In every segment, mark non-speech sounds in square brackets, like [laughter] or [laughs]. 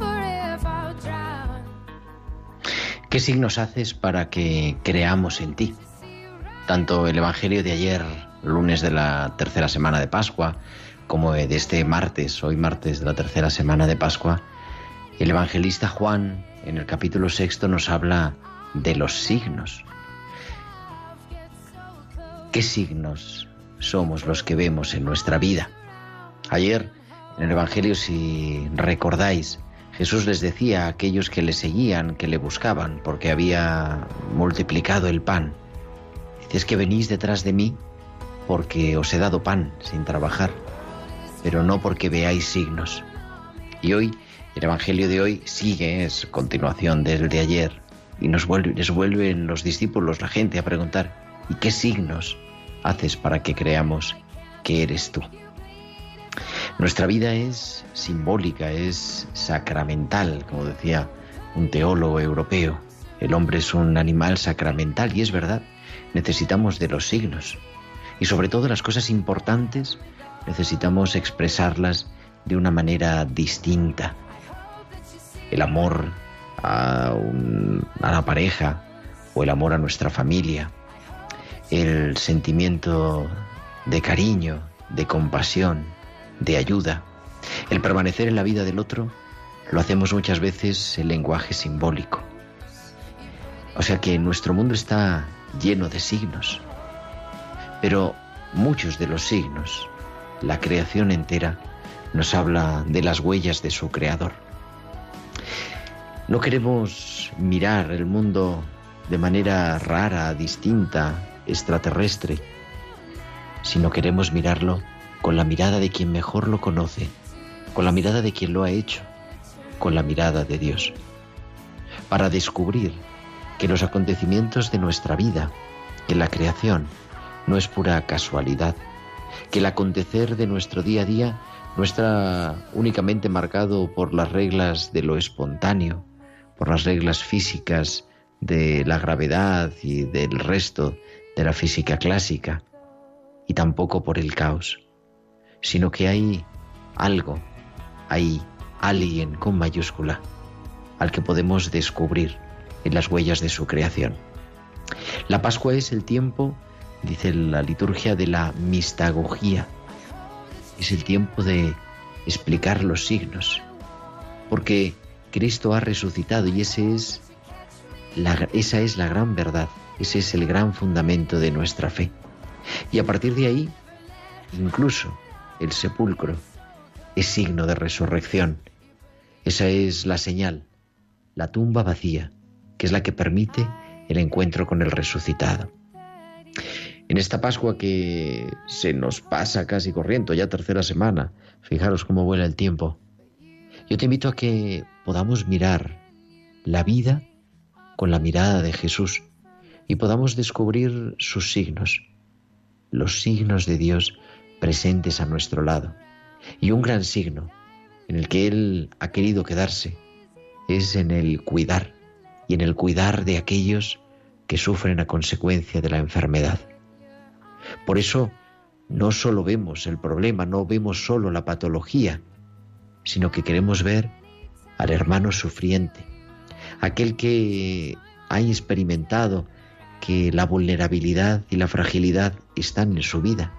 or if I'll drown. ¿Qué signos haces para que creamos en ti? Tanto el Evangelio de ayer, lunes de la tercera semana de Pascua, como de este martes, hoy martes de la tercera semana de Pascua, el evangelista Juan en el capítulo sexto nos habla de los signos. ¿Qué signos somos los que vemos en nuestra vida? Ayer en el Evangelio, si recordáis, Jesús les decía a aquellos que le seguían, que le buscaban, porque había multiplicado el pan, dices que venís detrás de mí porque os he dado pan sin trabajar pero no porque veáis signos. Y hoy, el Evangelio de hoy sigue, es continuación del de ayer, y nos vuelve, les vuelven los discípulos, la gente, a preguntar, ¿y qué signos haces para que creamos que eres tú? Nuestra vida es simbólica, es sacramental, como decía un teólogo europeo. El hombre es un animal sacramental y es verdad, necesitamos de los signos. Y sobre todo las cosas importantes necesitamos expresarlas de una manera distinta. El amor a, la pareja o el amor a nuestra familia, el sentimiento de cariño, de compasión, de ayuda, el permanecer en la vida del otro, lo hacemos muchas veces en lenguaje simbólico. O sea que nuestro mundo está lleno de signos, pero muchos de los signos la creación entera nos habla de las huellas de su creador. No queremos mirar el mundo de manera rara, distinta, extraterrestre, sino queremos mirarlo con la mirada de quien mejor lo conoce, con la mirada de quien lo ha hecho, con la mirada de Dios, para descubrir que los acontecimientos de nuestra vida, que la creación, no es pura casualidad, que el acontecer de nuestro día a día no está únicamente marcado por las reglas de lo espontáneo, por las reglas físicas de la gravedad y del resto de la física clásica, y tampoco por el caos, sino que hay algo, hay alguien con mayúscula, al que podemos descubrir en las huellas de su creación. La Pascua es el tiempo dice la liturgia de la mistagogía. Es el tiempo de explicar los signos, porque Cristo ha resucitado y ese es esa es la gran verdad, ese es el gran fundamento de nuestra fe. Y a partir de ahí, incluso el sepulcro es signo de resurrección. Esa es la señal, la tumba vacía, que es la que permite el encuentro con el resucitado. En esta Pascua que se nos pasa casi corriendo, ya tercera semana, fijaros cómo vuela el tiempo, yo te invito a que podamos mirar la vida con la mirada de Jesús y podamos descubrir sus signos, los signos de Dios presentes a nuestro lado. Y un gran signo en el que Él ha querido quedarse es en el cuidar y en el cuidar de aquellos que sufren a consecuencia de la enfermedad. Por eso no solo vemos el problema, no vemos solo la patología, sino que queremos ver al hermano sufriente, aquel que ha experimentado que la vulnerabilidad y la fragilidad están en su vida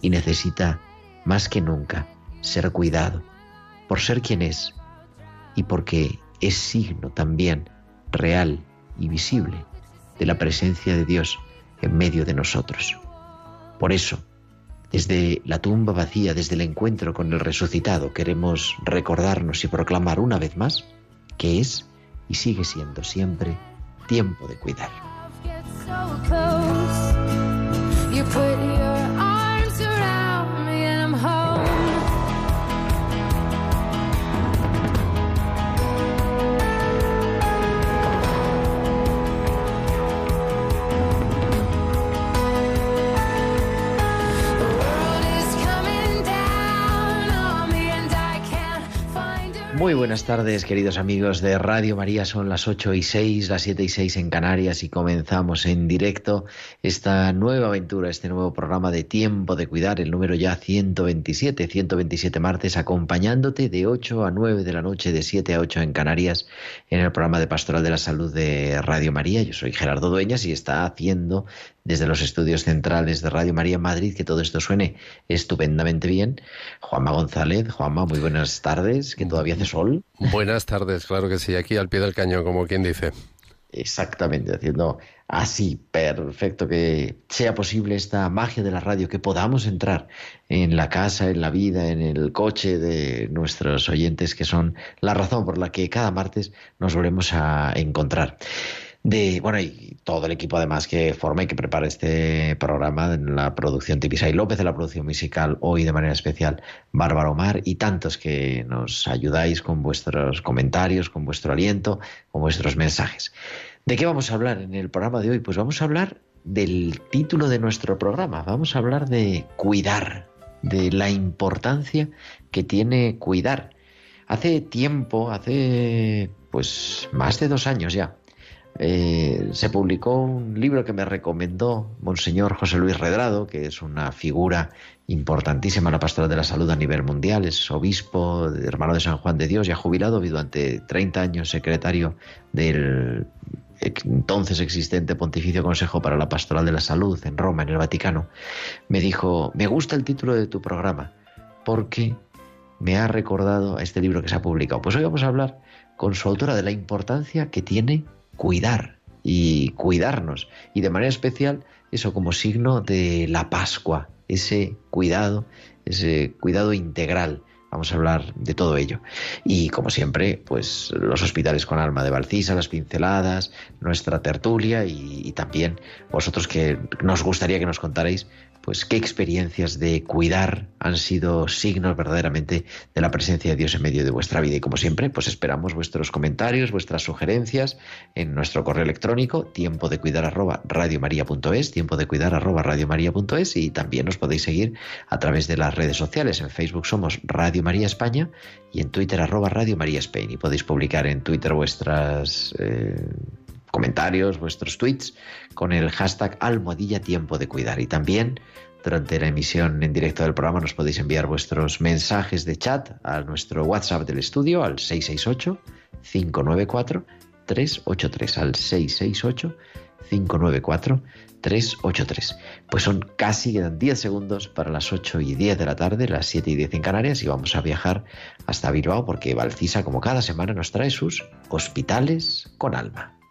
y necesita más que nunca ser cuidado por ser quien es y porque es signo también real y visible de la presencia de Dios en medio de nosotros. Por eso, Desde la tumba vacía, desde el encuentro con el resucitado, queremos recordarnos y proclamar una vez más que es y sigue siendo siempre tiempo de cuidar. Muy buenas tardes, queridos amigos de Radio María. Son las 8 y 6, las 7 y 6 en Canarias y comenzamos en directo esta nueva aventura, este nuevo programa de Tiempo de Cuidar, el número ya 127, 127 martes, acompañándote de 8 a 9 de la noche, de 7 a 8 en Canarias, en el programa de Pastoral de la Salud de Radio María. Yo soy Gerardo Dueñas y está haciendo desde los estudios centrales de Radio María en Madrid que todo esto suene estupendamente bien. Juanma González, Juanma, muy buenas tardes, que todavía hace sol. Buenas tardes, claro que sí, aquí al pie del cañón, como quien dice. Exactamente, haciendo así perfecto que sea posible esta magia de la radio, que podamos entrar en la casa, en la vida, en el coche de nuestros oyentes, que son la razón por la que cada martes nos volvemos a encontrar. De, bueno, y todo el equipo además que forma y que prepara este programa en la producción Tipisay López, de la producción musical, hoy de manera especial Bárbara Omar y tantos que nos ayudáis con vuestros comentarios, con vuestro aliento, con vuestros mensajes. ¿De qué vamos a hablar en el programa de hoy? Pues vamos a hablar del título de nuestro programa. Vamos a hablar de cuidar, de la importancia que tiene cuidar. Hace tiempo, hace pues más de dos años ya, eh, se publicó un libro que me recomendó Monseñor José Luis Redrado, que es una figura importantísima en la pastoral de la salud a nivel mundial, es obispo, hermano de San Juan de Dios, ya jubilado, durante 30 años secretario del entonces existente Pontificio Consejo para la Pastoral de la Salud en Roma, en el Vaticano, me dijo, me gusta el título de tu programa, porque me ha recordado a este libro que se ha publicado. Pues hoy vamos a hablar con su autora de la importancia que tiene cuidar y cuidarnos. Y de manera especial, eso como signo de la Pascua, ese cuidado, ese cuidado integral. Vamos a hablar de todo ello. Y como siempre, pues los hospitales con alma de Valcisa, las pinceladas, nuestra tertulia y, también vosotros que nos gustaría que nos contarais pues qué experiencias de cuidar han sido signos verdaderamente de la presencia de Dios en medio de vuestra vida. Y como siempre, pues esperamos vuestros comentarios, vuestras sugerencias en nuestro correo electrónico, tiempo de cuidar arroba radiomaria.es, tiempo de cuidar arroba radiomaria.es y también nos podéis seguir a través de las redes sociales. En Facebook somos Radio María España y en Twitter arroba Radio María Spain. Y podéis publicar en Twitter vuestras... Eh, comentarios, vuestros tweets con el hashtag almohadilla tiempo de cuidar. Y también durante la emisión en directo del programa nos podéis enviar vuestros mensajes de chat a nuestro WhatsApp del estudio al 668-594-383 al 668-594-383. Pues son casi, quedan 10 segundos para las 8 y 10 de la tarde, las 7 y 10 en Canarias y vamos a viajar hasta Bilbao porque Valcisa como cada semana nos trae sus hospitales con alma.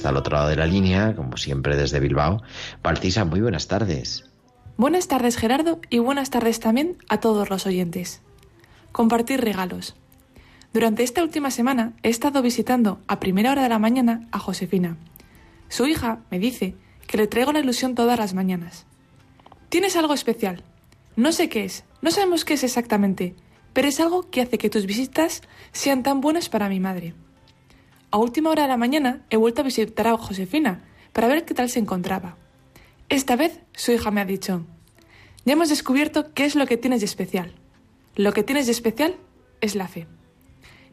Está al otro lado de la línea, como siempre desde Bilbao. Valcisa, muy buenas tardes. Buenas tardes Gerardo y buenas tardes también a todos los oyentes. Compartir regalos. Durante esta última semana he estado visitando a primera hora de la mañana a Josefina. Su hija me dice que le traigo la ilusión todas las mañanas. Tienes algo especial. No sé qué es, no sabemos qué es exactamente, pero es algo que hace que tus visitas sean tan buenas para mi madre. A última hora de la mañana he vuelto a visitar a Josefina para ver qué tal se encontraba. Esta vez su hija me ha dicho, ya hemos descubierto qué es lo que tienes de especial. Lo que tienes de especial es la fe.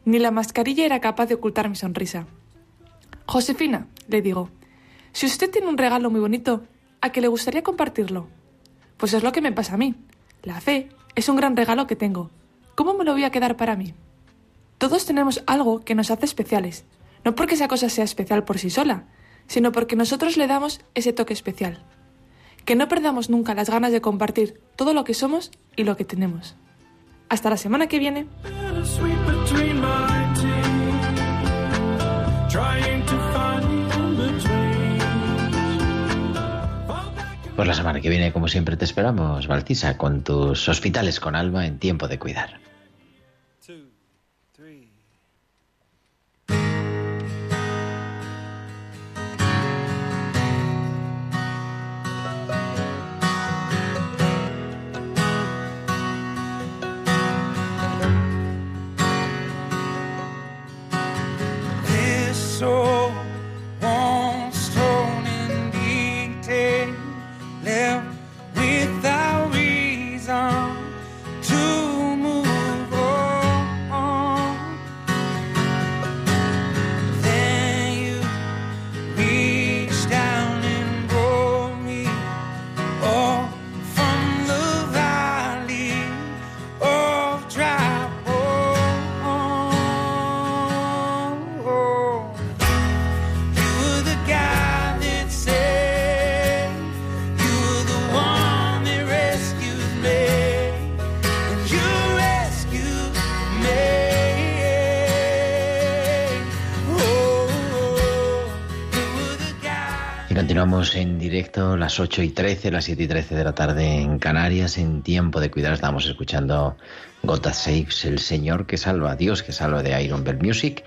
Ni la mascarilla era capaz de ocultar mi sonrisa. Josefina, le digo, si usted tiene un regalo muy bonito, ¿a que le gustaría compartirlo? Pues es lo que me pasa a mí. La fe es un gran regalo que tengo. ¿Cómo me lo voy a quedar para mí? Todos tenemos algo que nos hace especiales, no porque esa cosa sea especial por sí sola, sino porque nosotros le damos ese toque especial. Que no perdamos nunca las ganas de compartir todo lo que somos y lo que tenemos. Hasta la semana que viene. Pues la semana que viene, como siempre, te esperamos, Baltisa, con tus hospitales con alma en tiempo de cuidar. Continuamos en directo, las 8 y 13, las 7 y 13 de la tarde en Canarias, en tiempo de cuidar. Estamos escuchando God That Saves, el Señor que salva, Dios que salva de Iron Bell Music.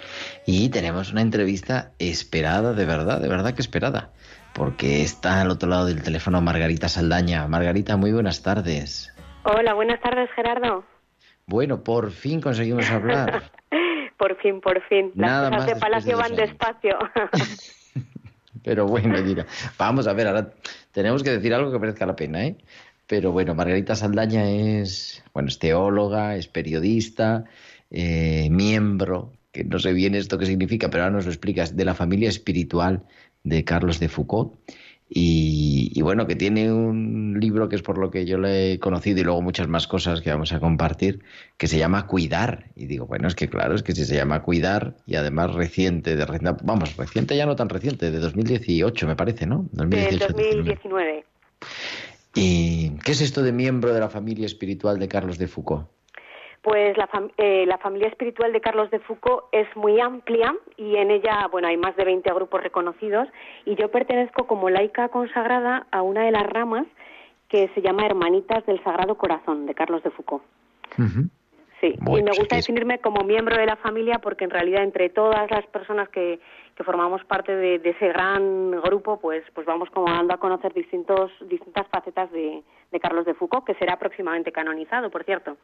Y tenemos una entrevista esperada, de verdad, de verdad que esperada. Porque está al otro lado del teléfono Margarita Saldaña. Margarita, muy buenas tardes. Hola, buenas tardes, Gerardo. Bueno, por fin conseguimos hablar. [laughs] Por fin, por fin. Las Nada cosas más de Palacio de van despacio. [laughs] Pero bueno, vamos a ver, ahora tenemos que decir algo que merezca la pena, ¿eh? Pero bueno, Margarita Saldaña es, bueno, es teóloga, es periodista, eh, miembro, que no sé bien esto qué significa, pero ahora nos lo explicas, de la familia espiritual de Carlos de Foucault. Y, y bueno, que tiene un libro que es por lo que yo le he conocido y luego muchas más cosas que vamos a compartir, que se llama Cuidar. Y digo, bueno, es que claro, es que si se llama Cuidar y además reciente, de, recién- vamos, reciente ya no tan reciente, de 2018 me parece, ¿no? Del 2018, 2019. ¿Y qué es esto de miembro de la familia espiritual de Carlos de Foucault? Pues la, fam- eh, la familia espiritual de Carlos de Foucault es muy amplia y en ella, bueno, hay más de 20 grupos reconocidos y yo pertenezco como laica consagrada a una de las ramas que se llama Hermanitas del Sagrado Corazón de Carlos de Foucault. Sí, Bueno, y me gusta es- definirme como miembro de la familia porque en realidad entre todas las personas que, que formamos parte de, de ese gran grupo, pues, pues vamos como dando a conocer distintos, distintas facetas de, de Carlos de Foucault, que será próximamente canonizado, por cierto.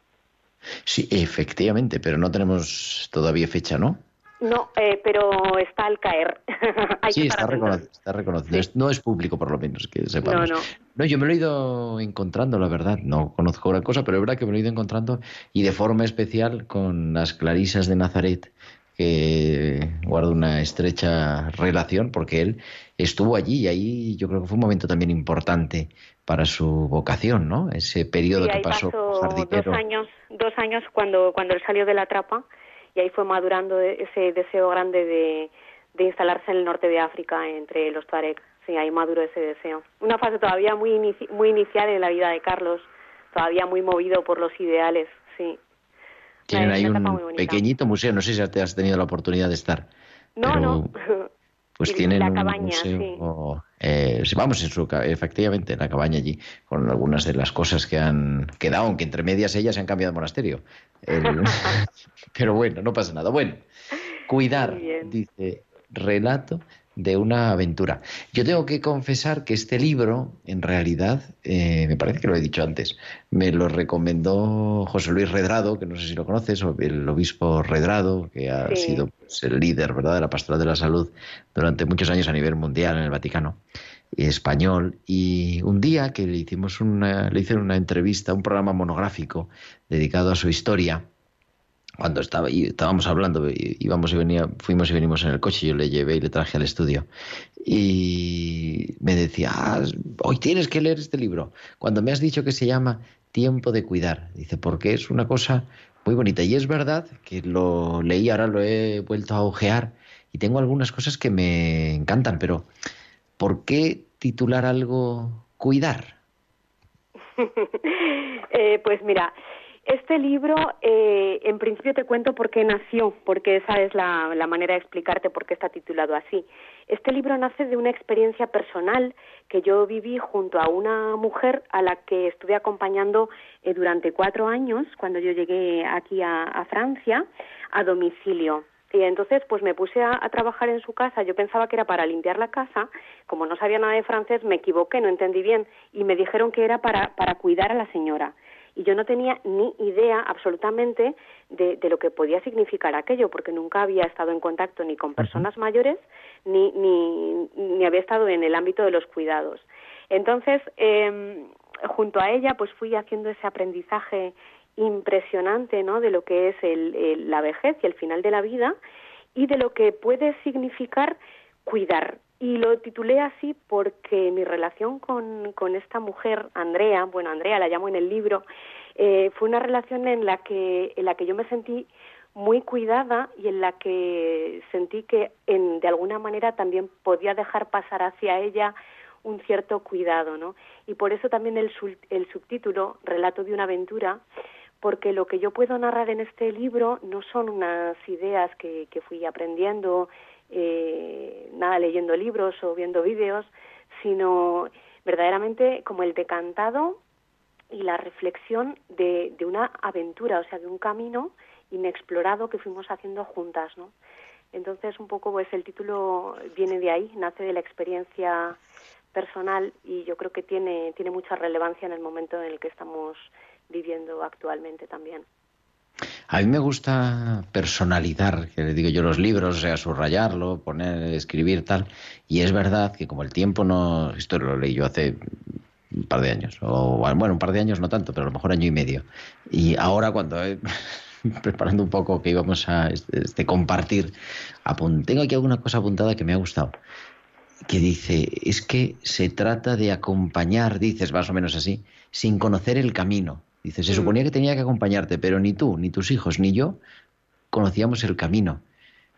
Sí, efectivamente, pero no tenemos todavía fecha, ¿no? No, eh, pero está al caer. [laughs] Hay sí, que está, reconocido. Sí. No es público, por lo menos, que sepamos. No, no. No, yo me lo he ido encontrando, la verdad. No conozco gran cosa, pero es verdad que me lo he ido encontrando y de forma especial con las clarisas de Nazaret, que guardo una estrecha relación porque él estuvo allí y ahí yo creo que fue un momento también importante para su vocación, ¿no? Ese periodo Sí, que pasó jardinero. dos años, dos años cuando, cuando él salió de la trapa y ahí fue madurando ese deseo grande de, de instalarse en el norte de África entre los Tuareg. Sí, ahí maduró ese deseo. Una fase todavía muy, inici- muy inicial en la vida de Carlos, todavía muy movido por los ideales, sí. Tienen ahí un pequeñito museo, no sé si te has tenido la oportunidad de estar. No, pero, no. [laughs] Pues tienen la un cabaña, museo, eh, vamos, en su, efectivamente, en la cabaña allí, con algunas de las cosas que han quedado, aunque entre medias ellas se han cambiado de monasterio. El- [laughs] [laughs] pero bueno, no pasa nada. Bueno, cuidar, dice, relato de una aventura. Yo tengo que confesar que este libro, en realidad, eh, me parece que lo he dicho antes, me lo recomendó José Luis Redrado, que no sé si lo conoces, o el obispo Redrado, que ha Sí. sido pues, el líder ¿verdad? de la pastoral de la salud durante muchos años a nivel mundial en el Vaticano español y un día que le hicimos una, le hice una entrevista, un programa monográfico dedicado a su historia, cuando estaba y estábamos hablando, íbamos y venía, fuimos y venimos en el coche, yo le llevé y le traje al estudio. Y me decía, "Ah, hoy tienes que leer este libro. Cuando me has dicho que se llama Tiempo de cuidar, dice, porque es una cosa muy bonita. Y es verdad que lo leí, ahora lo he vuelto a ojear y tengo algunas cosas que me encantan, pero ¿por qué titular algo Cuidar? [laughs] Eh, pues mira, este libro, eh, en principio te cuento por qué nació, porque esa es la, manera de explicarte por qué está titulado así. Este libro nace de una experiencia personal que yo viví junto a una mujer a la que estuve acompañando eh, durante cuatro años, cuando yo llegué aquí a, a Francia, a domicilio. Y entonces, pues me puse a, a trabajar en su casa. Yo pensaba que era para limpiar la casa. Como no sabía nada de francés, me equivoqué, no entendí bien. Y me dijeron que era para, para cuidar a la señora. Y yo no tenía ni idea absolutamente de, de lo que podía significar aquello, porque nunca había estado en contacto ni con personas mayores, ni, ni, ni había estado en el ámbito de los cuidados. Entonces, eh, junto a ella, pues fui haciendo ese aprendizaje impresionante ¿no? de lo que es el, el- la vejez y el final de la vida y de lo que puede significar cuidar. Y lo titulé así porque mi relación con, con esta mujer, Andrea, bueno, Andrea la llamo en el libro, eh, fue una relación en la que en la que yo me sentí muy cuidada y en la que sentí que en, de alguna manera también podía dejar pasar hacia ella un cierto cuidado, ¿no? Y por eso también el, el subtítulo, Relato de una aventura, porque lo que yo puedo narrar en este libro no son unas ideas que, que fui aprendiendo, eh, nada leyendo libros o viendo vídeos, sino verdaderamente como el decantado y la reflexión de, de una aventura, o sea, de un camino inexplorado que fuimos haciendo juntas, ¿no? Entonces, un poco, pues el título viene de ahí, nace de la experiencia personal y yo creo que tiene, tiene mucha relevancia en el momento en el que estamos viviendo actualmente también. A mí me gusta personalizar, que le digo yo, los libros, o sea, subrayarlo, poner, escribir, tal. Y es verdad que como el tiempo no... Esto lo leí yo hace un par de años, o bueno, un par de años no tanto, pero a lo mejor año y medio. Y ahora cuando [laughs] preparando un poco que íbamos a este, este, compartir, tengo aquí alguna cosa apuntada que me ha gustado, que dice, es que se trata de acompañar, dices más o menos así, sin conocer el camino. Dice, se Mm. suponía que tenía que acompañarte, pero ni tú, ni tus hijos, ni yo conocíamos el camino.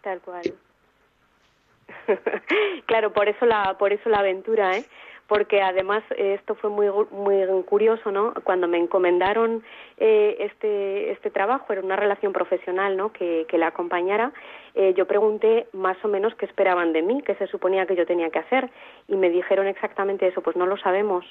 Tal cual. [laughs] claro, por eso la por eso la aventura, ¿eh? Porque además eh, esto fue muy muy curioso, ¿no? Cuando me encomendaron eh, este este trabajo era una relación profesional, ¿no? Que, que la acompañara. eh, yo pregunté más o menos qué esperaban de mí, qué se suponía que yo tenía que hacer y me dijeron exactamente eso. Pues no lo sabemos.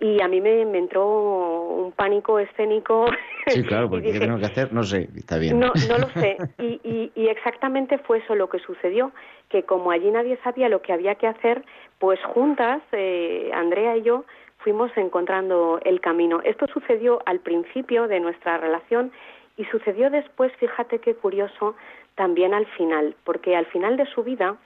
Y a mí me, me entró un pánico escénico. Sí, [laughs] claro, porque ¿qué dije, tengo que hacer? No sé, está bien. no, no lo sé. Y, y, y exactamente fue eso lo que sucedió, que como allí nadie sabía lo que había que hacer, pues juntas, eh, Andrea y yo, fuimos encontrando el camino. Esto sucedió al principio de nuestra relación y sucedió después, fíjate qué curioso, también al final, porque al final de su vida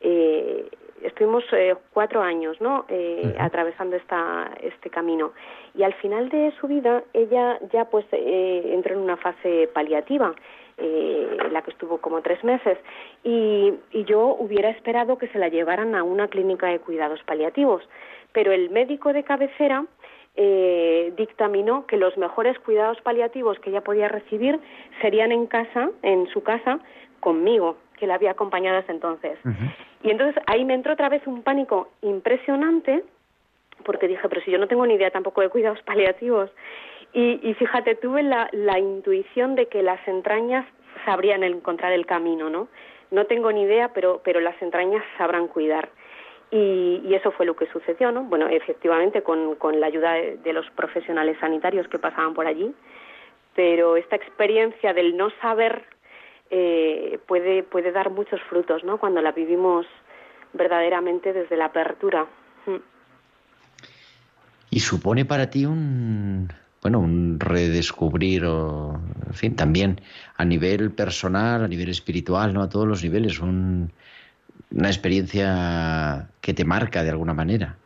eh, estuvimos eh, cuatro años, ¿no? Eh, Atravesando esta, este camino. Y al final de su vida, ella ya pues eh, entró en una fase paliativa, eh, en la que estuvo como tres meses. Y, y yo hubiera esperado que se la llevaran a una clínica de cuidados paliativos. Pero el médico de cabecera eh, dictaminó que los mejores cuidados paliativos que ella podía recibir serían en casa, en su casa, conmigo, que la había acompañado hasta entonces. Y entonces ahí me entró otra vez un pánico impresionante, porque dije, pero si yo no tengo ni idea tampoco de cuidados [laughs] paliativos. Y, y fíjate, tuve la, la intuición de que las entrañas sabrían encontrar el camino, ¿no? No tengo ni idea, pero, pero las entrañas sabrán cuidar. Y, y eso fue lo que sucedió, ¿no? Bueno, efectivamente, con, con la ayuda de, de los profesionales sanitarios que pasaban por allí, pero esta experiencia del no saber eh, puede, puede dar muchos frutos, ¿no? Cuando la vivimos verdaderamente desde la apertura. Mm. Y supone para ti un, bueno, un redescubrir, o, en fin, también a nivel personal, a nivel espiritual, ¿no? A todos los niveles, un, una experiencia que te marca de alguna manera.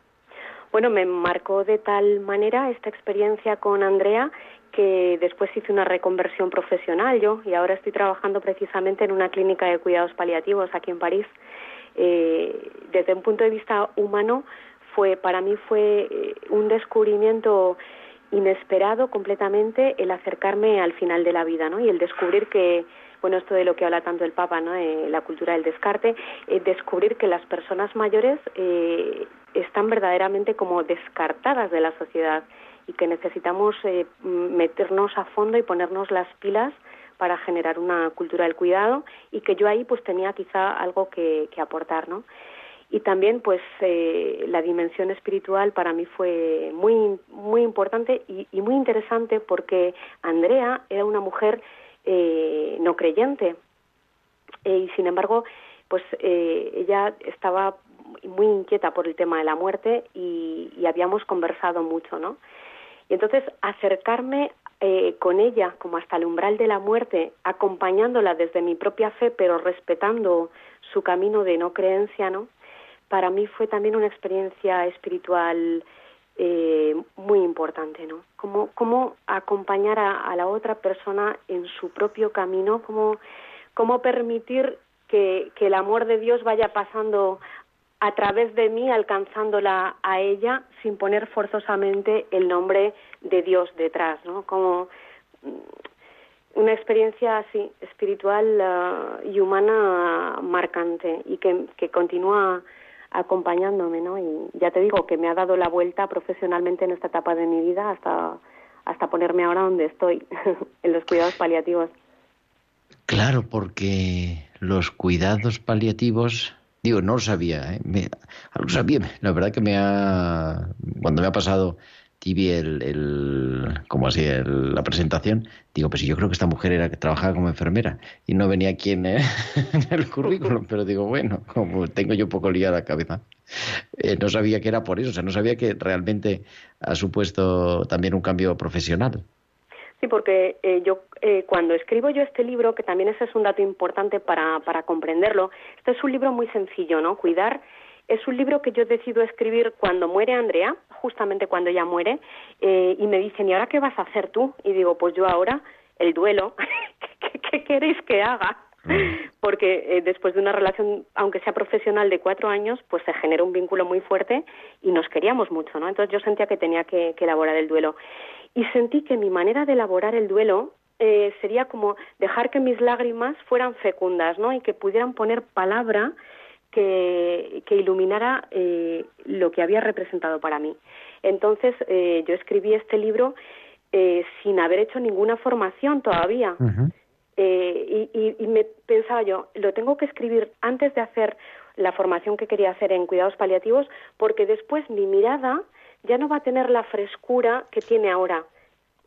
Bueno, me marcó de tal manera esta experiencia con Andrea que después hice una reconversión profesional yo y ahora estoy trabajando precisamente en una clínica de cuidados paliativos aquí en París. Eh, desde un punto de vista humano, fue para mí fue eh, un descubrimiento inesperado completamente el acercarme al final de la vida, ¿no? Y el descubrir que bueno, esto de lo que habla tanto el Papa, ¿no? La cultura del descarte, eh, descubrir que las personas mayores eh, están verdaderamente como descartadas de la sociedad y que necesitamos eh, meternos a fondo y ponernos las pilas para generar una cultura del cuidado y que yo ahí pues tenía quizá algo que, aportar, ¿no? y también pues eh, la dimensión espiritual para mí fue muy muy importante y, y muy interesante porque Andrea era una mujer eh, no creyente eh, y sin embargo pues eh, ella estaba muy inquieta por el tema de la muerte y, y habíamos conversado mucho no y entonces acercarme eh, con ella como hasta el umbral de la muerte acompañándola desde mi propia fe pero respetando su camino de no creencia no para mí fue también una experiencia espiritual eh, muy importante, ¿no? Cómo, cómo acompañar a, a, la otra persona en su propio camino, cómo, cómo permitir que, que el amor de Dios vaya pasando a través de mí, alcanzándola a ella, sin poner forzosamente el nombre de Dios detrás, ¿no? Como una experiencia así, espiritual uh, y humana marcante y que, que continúa acompañándome, ¿no? Y ya te digo que me ha dado la vuelta profesionalmente en esta etapa de mi vida hasta, hasta ponerme ahora donde estoy, [laughs] en los cuidados paliativos. Claro, porque los cuidados paliativos, digo, no lo sabía, ¿eh? me, sabía, la verdad que me ha, cuando me ha pasado Tibi el, el como así el, la presentación, digo, pues yo creo que esta mujer era que trabajaba como enfermera y no venía aquí en, [laughs] en el currículum, pero digo, bueno, como tengo yo un poco liada la cabeza, eh, no sabía que era por eso, o sea, no sabía que realmente ha supuesto también un cambio profesional. Sí, porque eh, yo eh, cuando escribo yo este libro, que también ese es un dato importante para, para comprenderlo, este es un libro muy sencillo, ¿no? Cuidar es un libro que yo decido escribir cuando muere Andrea, justamente cuando ella muere, eh, y me dicen, ¿y ahora qué vas a hacer tú? Y digo, pues yo ahora el duelo, [laughs] ¿qué, qué queréis que haga? Porque eh, después de una relación, aunque sea profesional de cuatro años, pues se genera un vínculo muy fuerte y nos queríamos mucho, ¿no? Entonces yo sentía que tenía que, que elaborar el duelo. Y sentí que mi manera de elaborar el duelo eh, sería como dejar que mis lágrimas fueran fecundas, ¿no? Y que pudieran poner palabra que, que iluminara eh, lo que había representado para mí. Entonces, eh, yo escribí este libro eh, sin haber hecho ninguna formación todavía. Uh -huh. y, y, y me pensaba yo, lo tengo que escribir antes de hacer la formación que quería hacer en cuidados paliativos, porque después mi mirada ya no va a tener la frescura que tiene ahora.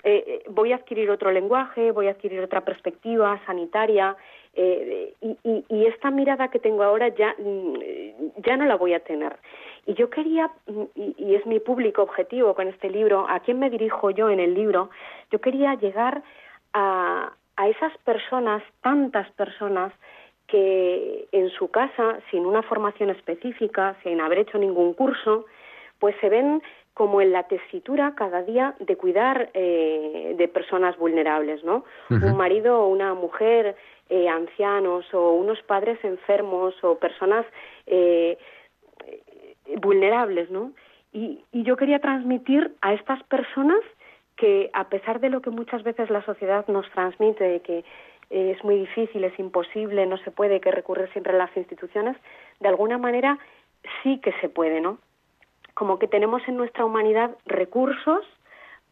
Eh, voy a adquirir otro lenguaje, voy a adquirir otra perspectiva sanitaria, eh, y, esta mirada que tengo ahora ya, mm, ya no la voy a tener. Y yo quería, mm, y, y, es mi público objetivo con este libro, a quién me dirijo yo en el libro, yo quería llegar a, a esas personas, tantas personas, que en su casa, sin una formación específica, sin haber hecho ningún curso, pues se ven como en la tesitura cada día de cuidar eh, de personas vulnerables, ¿no? Uh -huh. Un marido o una mujer eh, ancianos o unos padres enfermos o personas eh, vulnerables, ¿no? Y, y yo quería transmitir a estas personas que a pesar de lo que muchas veces la sociedad nos transmite, de que eh, es muy difícil, es imposible, no se puede, que recurrir siempre a las instituciones, de alguna manera sí que se puede, ¿no? Como que tenemos en nuestra humanidad recursos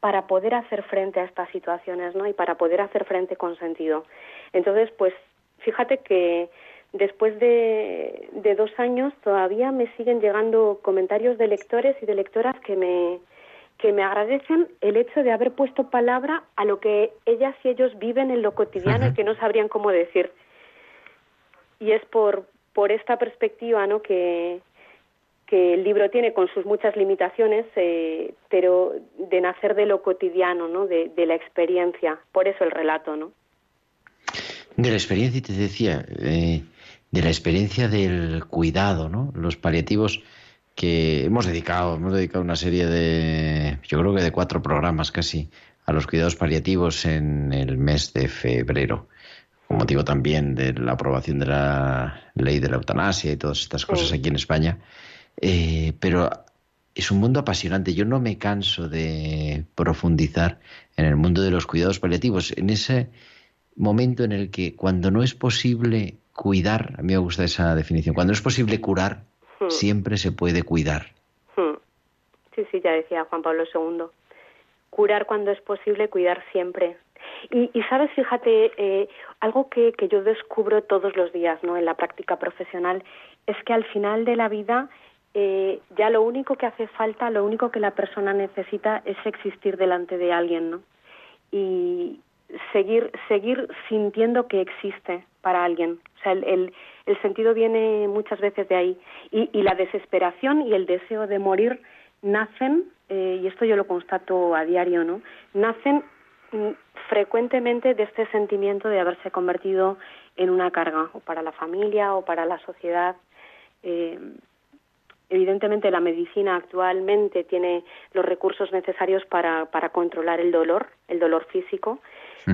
para poder hacer frente a estas situaciones, ¿no? Y para poder hacer frente con sentido. Entonces, pues, fíjate que después de, de dos años todavía me siguen llegando comentarios de lectores y de lectoras que me que me agradecen el hecho de haber puesto palabra a lo que ellas y ellos viven en lo cotidiano y que no sabrían cómo decir. Y es por por esta perspectiva, ¿no? Que, que el libro tiene con sus muchas limitaciones, eh, pero de nacer de lo cotidiano, ¿no? De, de la experiencia. Por eso el relato, ¿no? De la experiencia, y te decía, eh, de la experiencia del cuidado, ¿no? Los paliativos que hemos dedicado, hemos dedicado una serie de, yo creo que de cuatro programas casi, a los cuidados paliativos en el mes de febrero, con motivo también de la aprobación de la ley de la eutanasia y todas estas cosas Sí. aquí en España. Eh, pero es un mundo apasionante. Yo no me canso de profundizar en el mundo de los cuidados paliativos, en ese momento en el que cuando no es posible cuidar, a mí me gusta esa definición, cuando no es posible curar, Hmm. siempre se puede cuidar. Hmm. Sí, sí, ya decía Juan Pablo II. Curar cuando es posible, cuidar siempre. Y, y sabes, fíjate, eh, algo que, que yo descubro todos los días ¿no? en la práctica profesional es que al final de la vida eh, ya lo único que hace falta, lo único que la persona necesita es existir delante de alguien, ¿no? Y seguir, seguir sintiendo que existe para alguien. O sea, el, el, el sentido viene muchas veces de ahí. Y, y la desesperación y el deseo de morir nacen, eh, y esto yo lo constato a diario, ¿no? Nacen mm, frecuentemente de este sentimiento de haberse convertido en una carga, o para la familia o para la sociedad. Eh, evidentemente la medicina actualmente tiene los recursos necesarios para, para controlar el dolor, el dolor físico,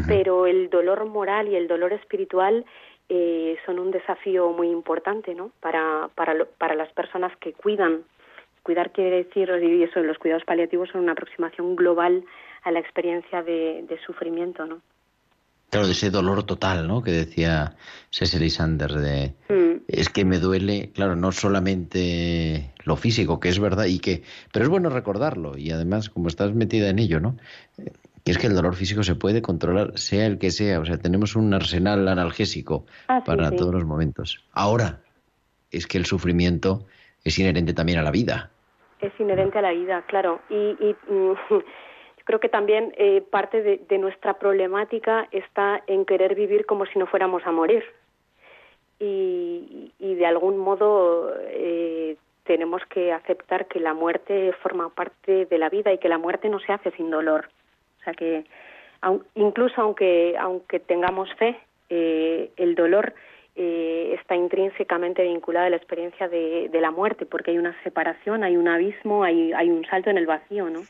pero el dolor moral y el dolor espiritual eh, son un desafío muy importante ¿no? para, para, lo- para las personas que cuidan. Cuidar quiere decir, y eso, los cuidados paliativos son una aproximación global a la experiencia de, de sufrimiento. ¿no? Claro, de ese dolor total, ¿no? Que decía Cecily Sanders de Mm. es que me duele, claro, no solamente lo físico, que es verdad y que, pero es bueno recordarlo y además como estás metida en ello, ¿no? Que es que el dolor físico se puede controlar, sea el que sea, o sea, tenemos un arsenal analgésico Ah, para sí. todos los momentos. Ahora es que el sufrimiento es inherente también a la vida. Es inherente a la vida, claro. Y, y, mm, creo que también eh, parte de, de nuestra problemática está en querer vivir como si no fuéramos a morir. Y, y de algún modo eh, tenemos que aceptar que la muerte forma parte de la vida y que la muerte no se hace sin dolor. O sea que incluso aunque aunque tengamos fe, eh, el dolor eh, está intrínsecamente vinculado a la experiencia de, de la muerte, porque hay una separación, hay un abismo, hay, hay un salto en el vacío, ¿no?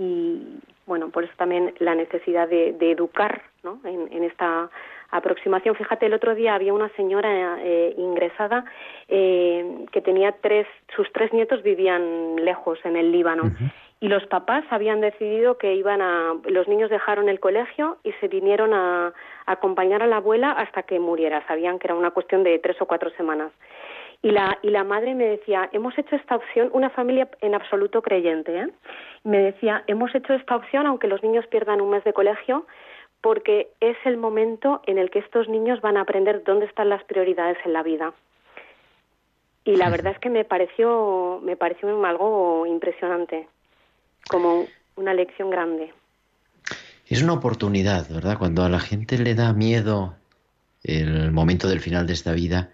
Y bueno, por eso también la necesidad de, de educar, ¿no? En, en esta aproximación. Fíjate, el otro día había una señora eh, ingresada eh, que tenía tres, sus tres nietos vivían lejos en el Líbano y los papás habían decidido que iban a, los niños dejaron el colegio y se vinieron a, a acompañar a la abuela hasta que muriera. Sabían que era una cuestión de tres o cuatro semanas. Y la, y la madre me decía, hemos hecho esta opción, una familia en absoluto creyente, ¿eh? me decía, hemos hecho esta opción aunque los niños pierdan un mes de colegio, porque es el momento en el que estos niños van a aprender dónde están las prioridades en la vida. Y la verdad es que me pareció, me pareció algo impresionante, como una lección grande. Es una oportunidad, ¿verdad? Cuando a la gente le da miedo el momento del final de esta vida,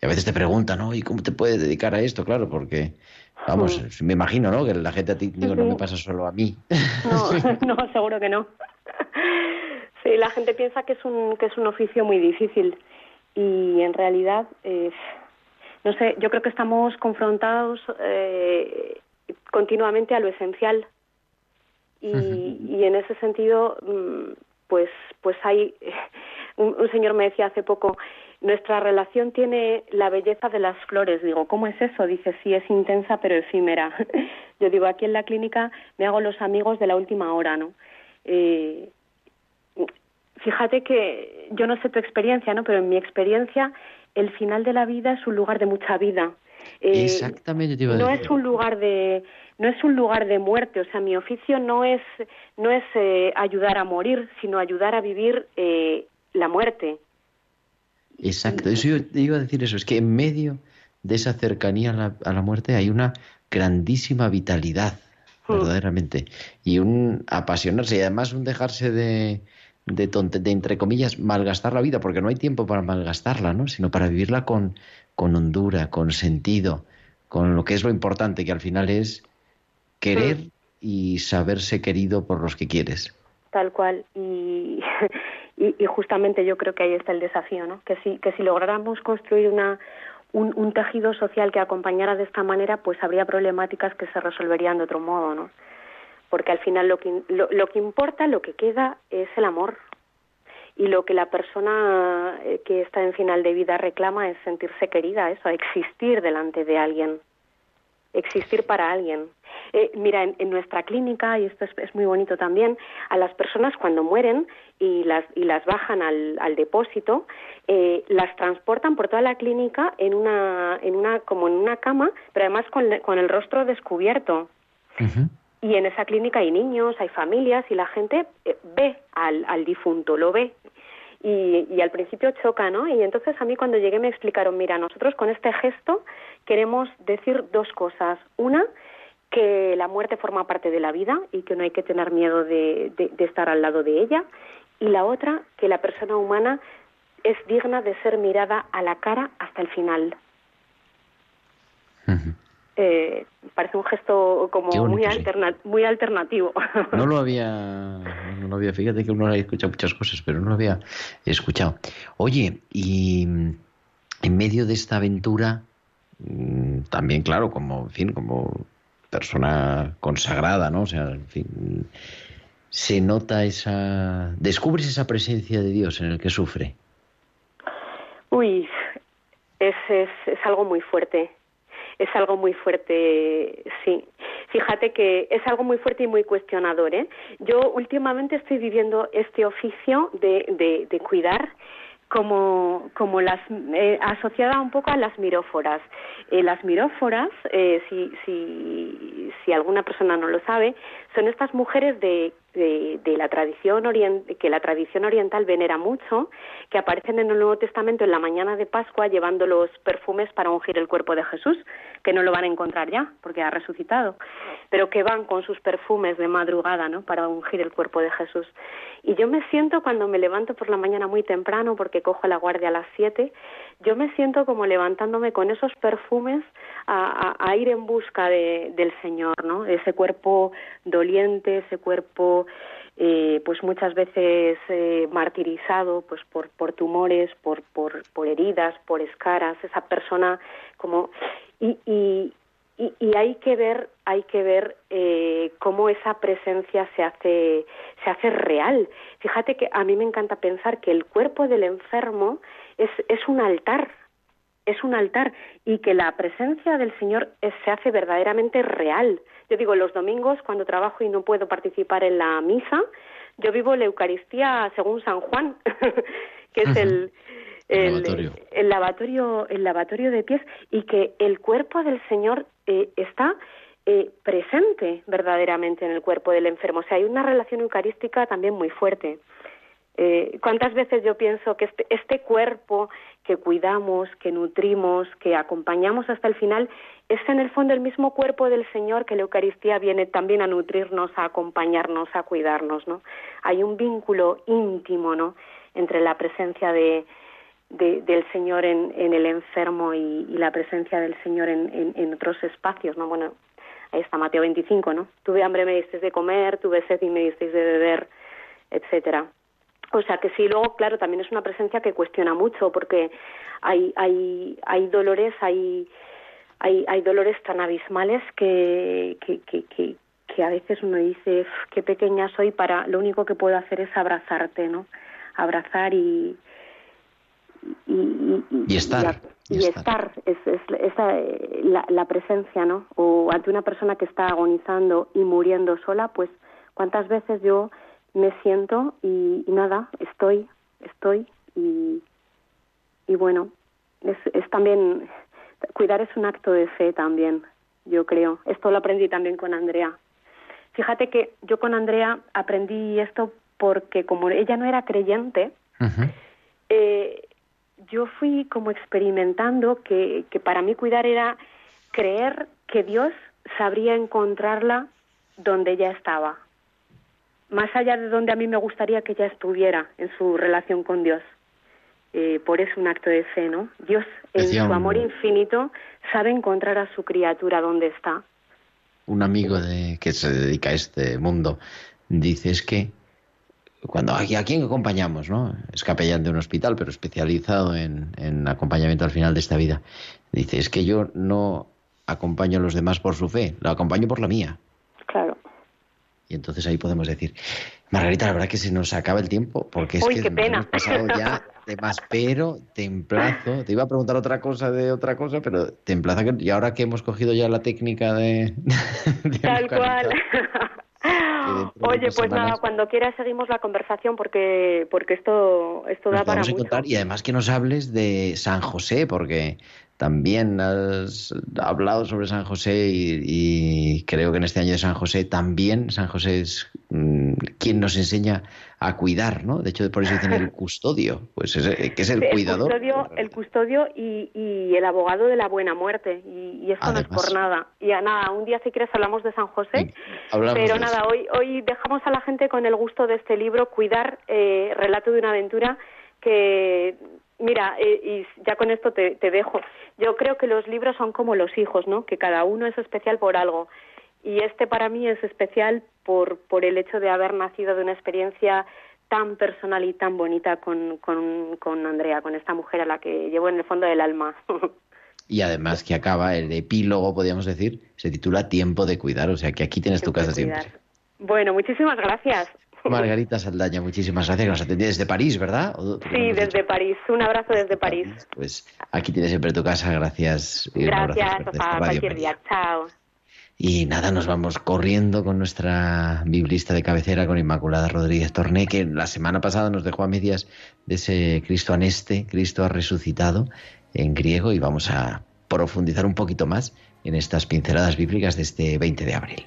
y a veces te preguntan, ¿no? ¿Y cómo te puedes dedicar a esto? Claro, porque, vamos, me imagino, ¿no? Que la gente a ti, digo, no me pasa solo a mí. No, [laughs] [laughs] no, seguro que no. Sí, la gente piensa que es un que es un oficio muy difícil y en realidad, eh, no sé, yo creo que estamos confrontados eh, continuamente a lo esencial y, y en ese sentido, mm, pues pues hay [laughs] un, un señor me decía hace poco nuestra relación tiene la belleza de las flores. Digo, ¿cómo es eso? Dice, sí, es intensa pero efímera. [laughs] Yo digo, aquí en la clínica me hago los amigos de la última hora, ¿no? Eh, fíjate que yo no sé tu experiencia, ¿no? Pero en mi experiencia, el final de la vida es un lugar de mucha vida. Eh, Exactamente, te iba a no decir. es un lugar de no es un lugar de muerte o sea mi oficio no es no es eh, ayudar a morir sino ayudar a vivir eh, la muerte Exacto, eso yo iba a decir eso, es que en medio de esa cercanía a la, a la muerte hay una grandísima vitalidad, Mm. verdaderamente, y un apasionarse y además un dejarse de, de, tonte- de, entre comillas, malgastar la vida, porque no hay tiempo para malgastarla, ¿no? Sino para vivirla con, con hondura, con sentido, con lo que es lo importante, que al final es querer y saberse querido por los que quieres. Tal cual. Y, [laughs] y, y justamente yo creo que ahí está el desafío, ¿no? Que si, que si lográramos construir una, un, un tejido social que acompañara de esta manera, pues habría problemáticas que se resolverían de otro modo, ¿no? Porque al final lo que, lo, lo que importa, lo que queda, es el amor. Y lo que la persona eh, que está en final de vida reclama es sentirse querida, eso, existir delante de alguien existir para alguien. Eh, mira, en, en, nuestra clínica, y esto es, es, muy bonito también, a las personas cuando mueren y las, y las bajan al, al depósito, eh, las transportan por toda la clínica en una, en una, como en una cama, pero además con, con el rostro descubierto. Uh -huh. Y en esa clínica hay niños, hay familias y la gente eh, ve al, al difunto, lo ve. Y, y, al principio choca, ¿no? Y entonces a mí cuando llegué me explicaron, mira, nosotros con este gesto queremos decir dos cosas. Una, que la muerte forma parte de la vida y que no hay que tener miedo de, de, de estar al lado de ella. Y la otra, que la persona humana es digna de ser mirada a la cara hasta el final. Uh -huh. Eh, parece un gesto como muy, alterna muy alternativo. No lo había, [laughs] no había, fíjate que uno había escuchado muchas cosas, pero no lo había escuchado. Oye, y en medio de esta aventura, mm, también claro, como, en fin, como persona consagrada, ¿no? O sea, en fin, se nota esa, descubres esa presencia de Dios en el que sufre. Uy, es, es, es algo muy fuerte es algo muy fuerte, sí. Fíjate que es algo muy fuerte y muy cuestionador. ¿eh? Yo últimamente estoy viviendo este oficio de, de, de cuidar como, como las eh, asociada un poco a las miróforas. Eh, las miróforas, eh, si, si, si alguna persona no lo sabe, son estas mujeres de, de, de la tradición orient que la tradición oriental venera mucho, que aparecen en el Nuevo Testamento en la mañana de Pascua llevando los perfumes para ungir el cuerpo de Jesús, que no lo van a encontrar ya porque ha resucitado, pero que van con sus perfumes de madrugada, ¿no? Para ungir el cuerpo de Jesús. Y yo me siento cuando me levanto por la mañana muy temprano porque cojo la guardia a las siete, yo me siento como levantándome con esos perfumes a, a, ir en busca de, del Señor, ¿no? Ese cuerpo doliente, ese cuerpo eh, pues muchas veces eh, martirizado pues por, por tumores, por, por, por heridas, por escaras, esa persona como y, y, y, y hay que ver hay que ver eh, cómo esa presencia se hace se hace real. Fíjate que a mí me encanta pensar que el cuerpo del enfermo es, es un altar es un altar y que la presencia del Señor es, se hace verdaderamente real. Yo digo, los domingos cuando trabajo y no puedo participar en la misa, yo vivo la Eucaristía según San Juan, [laughs] que es el, el, lavatorio. el, lavatorio, el lavatorio de pies, y que el cuerpo del Señor eh, está eh, presente verdaderamente en el cuerpo del enfermo. O sea, hay una relación eucarística también muy fuerte. Eh, ¿Cuántas veces yo pienso que este, este cuerpo que cuidamos, que nutrimos, que acompañamos hasta el final, es en el fondo el mismo cuerpo del Señor que la Eucaristía viene también a nutrirnos, a acompañarnos, a cuidarnos, ¿no? Hay un vínculo íntimo, ¿no? Entre la presencia de, de, del Señor en, en el enfermo y, y, la presencia del Señor en, en, otros espacios, ¿no? Bueno, ahí está Mateo 25, ¿no? Tuve hambre, me disteis de comer, tuve sed y me disteis de beber, etcétera. O sea que sí, luego, claro, también es una presencia que cuestiona mucho porque hay, hay, hay dolores, hay, hay, hay dolores tan abismales que, que, que a veces uno dice, qué pequeña soy para, lo único que puedo hacer es abrazarte, ¿no? Abrazar y, y, y, y estar. Y, y estar, es, es, es la, la, presencia, ¿no? O ante una persona que está agonizando y muriendo sola, pues cuántas veces yo me siento y, y nada, estoy, estoy y, y bueno, es, es también, cuidar es un acto de fe también, yo creo. Esto lo aprendí también con Andrea. Fíjate que yo con Andrea aprendí esto porque como ella no era creyente, uh -huh. eh, yo fui como experimentando que, que para mí cuidar era creer que Dios sabría encontrarla donde ella estaba más allá de donde a mí me gustaría que ella estuviera en su relación con Dios. Eh, por eso un acto de fe, ¿no? Dios, en Decía su un- amor infinito, sabe encontrar a su criatura donde está. Un amigo de, que se dedica a este mundo dice es que cuando aquí a quién acompañamos, ¿no? Es capellán de un hospital, pero especializado en, en acompañamiento al final de esta vida. Dice es que yo no acompaño a los demás por su fe, lo acompaño por la mía. Claro. Y entonces ahí podemos decir, Margarita, la verdad que se nos acaba el tiempo, porque es Uy, que qué nos pena. hemos pasado ya de más, pero te emplazo, te iba a preguntar otra cosa de otra cosa, pero te emplazo que, y ahora que hemos cogido ya la técnica de... [laughs] de Tal cual. Oye, dos pues nada, cuando quieras seguimos la conversación porque porque esto esto nos da para mucho. encontrar y además que nos hables de San José, porque también has hablado sobre San José y, y creo que en este año de San José también San José es mm, quien nos enseña a cuidar, ¿no? De hecho, por eso dicen el custodio, pues es, eh, que es el cuidador. custodio, el custodio y, y el abogado de la buena muerte. Y, y esto no es por nada. Y a nada, un día si quieres hablamos de San José. Pero nada, hoy, hoy dejamos a la gente con el gusto de este libro, Cuidar, eh, Relato de una aventura, que, mira, eh, y ya con esto te, te dejo. Yo creo que los libros son como los hijos, ¿no? Que cada uno es especial por algo. Y este para mí es especial por, por el hecho de haber nacido de una experiencia tan personal y tan bonita con, con, con Andrea, con esta mujer a la que llevo en el fondo del alma. [laughs] Y además que acaba, el epílogo, podríamos decir, se titula Tiempo de cuidar, o sea que aquí tienes tu casa siempre. Bueno, muchísimas gracias. Margarita Saldaña, muchísimas gracias, que nos atendía desde París, ¿verdad? ¿O- porque no Sí, desde dicho? París. Un abrazo desde París. Pues aquí tienes siempre tu casa, gracias. Gracias, Radio cualquier día. Chao. Y nada, nos vamos corriendo con nuestra biblista de cabecera, con Inmaculada Rodríguez Torné, que la semana pasada nos dejó a medias de ese Cristo aneste, Cristo ha resucitado en griego, y vamos a profundizar un poquito más en estas pinceladas bíblicas de este 20 de abril.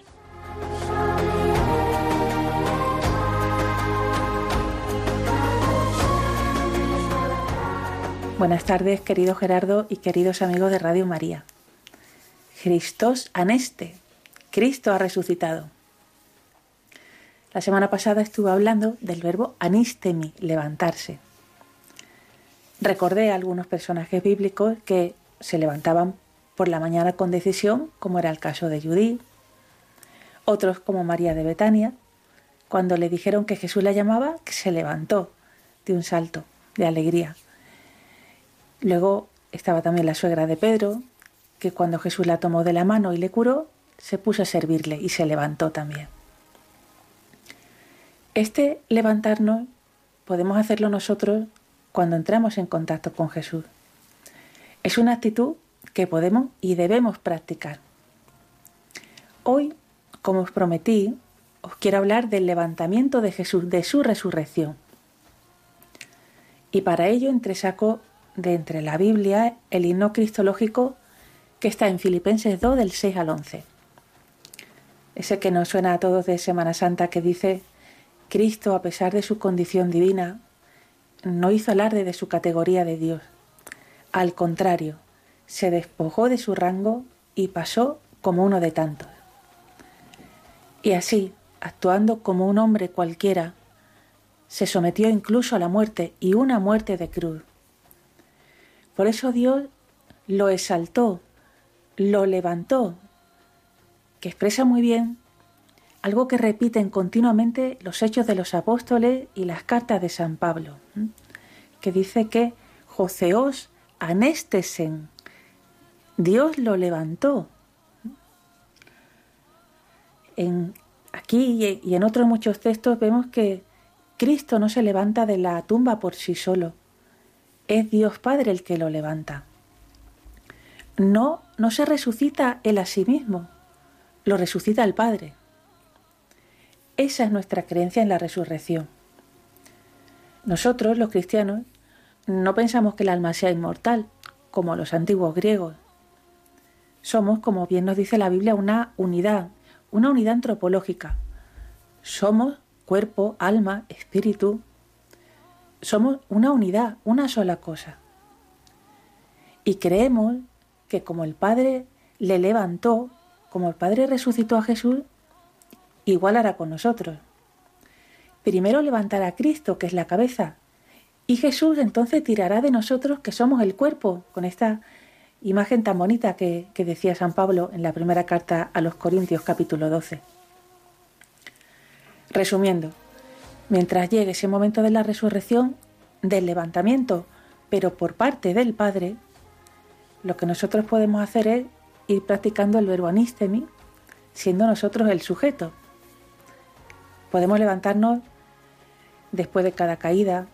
Buenas tardes, querido Gerardo y queridos amigos de Radio María. Christos aneste, Cristo ha resucitado. La semana pasada estuve hablando del verbo anistemi, levantarse. Recordé a algunos personajes bíblicos que se levantaban por la mañana con decisión, como era el caso de Judí, otros como María de Betania, cuando le dijeron que Jesús la llamaba, se levantó de un salto de alegría. Luego estaba también la suegra de Pedro, que cuando Jesús la tomó de la mano y le curó, se puso a servirle y se levantó también. Este levantarnos podemos hacerlo nosotros cuando entramos en contacto con Jesús. Es una actitud que podemos y debemos practicar. Hoy, como os prometí, os quiero hablar del levantamiento de Jesús, de su resurrección. Y para ello entresaco de entre la Biblia el himno cristológico que está en Filipenses 2 del 6 al 11. Ese que nos suena a todos de Semana Santa que dice, Cristo, a pesar de su condición divina, no hizo alarde de su categoría de Dios. Al contrario, se despojó de su rango y pasó como uno de tantos. Y así, actuando como un hombre cualquiera, se sometió incluso a la muerte y una muerte de cruz. Por eso Dios lo exaltó, lo levantó, que expresa muy bien algo que repiten continuamente los hechos de los apóstoles y las cartas de San Pablo, que dice que Joseos anestesen, Dios lo levantó. En, aquí y en otros muchos textos vemos que Cristo no se levanta de la tumba por sí solo, es Dios Padre el que lo levanta. No, no se resucita él a sí mismo, lo resucita el Padre. Esa es nuestra creencia en la resurrección. Nosotros, los cristianos, no pensamos que el alma sea inmortal, como los antiguos griegos. Somos, como bien nos dice la Biblia, una unidad, una unidad antropológica. Somos cuerpo, alma, espíritu. Somos una unidad, una sola cosa. Y creemos que como el Padre le levantó, como el Padre resucitó a Igual hará con nosotros. primero levantará a Cristo, que es la cabeza, y Jesús entonces tirará de nosotros, que somos el cuerpo, con esta imagen tan bonita que, que decía San Pablo en la primera carta a los Corintios capítulo 12. Resumiendo, mientras llegue ese momento de la resurrección, del levantamiento, pero por parte del Padre, lo que nosotros podemos hacer es ir practicando el verbo anistemi, siendo nosotros el sujeto. Podemos levantarnos después de cada caída,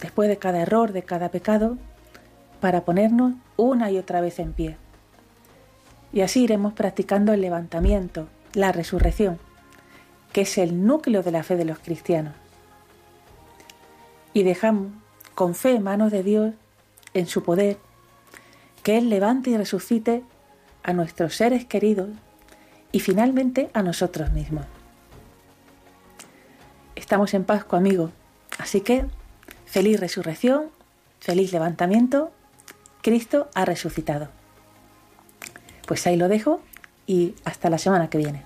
después de cada error, de cada pecado, para ponernos una y otra vez en pie. Y así iremos practicando el levantamiento, la resurrección, que es el núcleo de la fe de los cristianos. Y dejamos con fe en manos de Dios, en su poder, que Él levante y resucite a nuestros seres queridos y finalmente a nosotros mismos. Estamos en Pascua, amigo, así que feliz resurrección, feliz levantamiento, Cristo ha resucitado. Pues ahí lo dejo y hasta la semana que viene.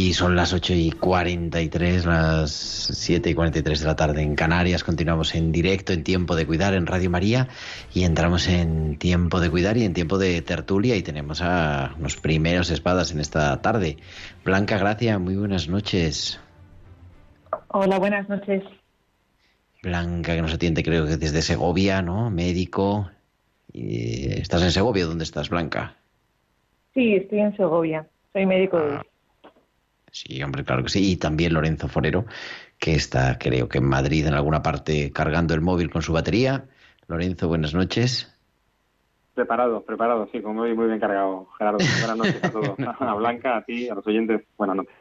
Y son las 8 y 43, las 7 y 43 de la tarde en Canarias. Continuamos en directo en Tiempo de Cuidar en Radio María y entramos en Tiempo de Cuidar y en Tiempo de Tertulia y tenemos a los primeros espadas en esta tarde. Blanca Gracia, muy buenas noches. Hola, buenas noches. Blanca, que nos atiende creo que desde Segovia, ¿no? Médico. ¿Estás en Segovia? ¿Dónde estás, Blanca? Sí, estoy en Segovia. Soy médico de... Sí, hombre, claro que sí. Y también Lorenzo Forero, que está, creo que en Madrid, en alguna parte, cargando el móvil con su batería. Lorenzo, buenas noches. Preparado, preparado, sí, como muy, muy bien cargado, Gerardo. Buenas noches a todos. [laughs] A Blanca, a ti, a los oyentes, buenas noches.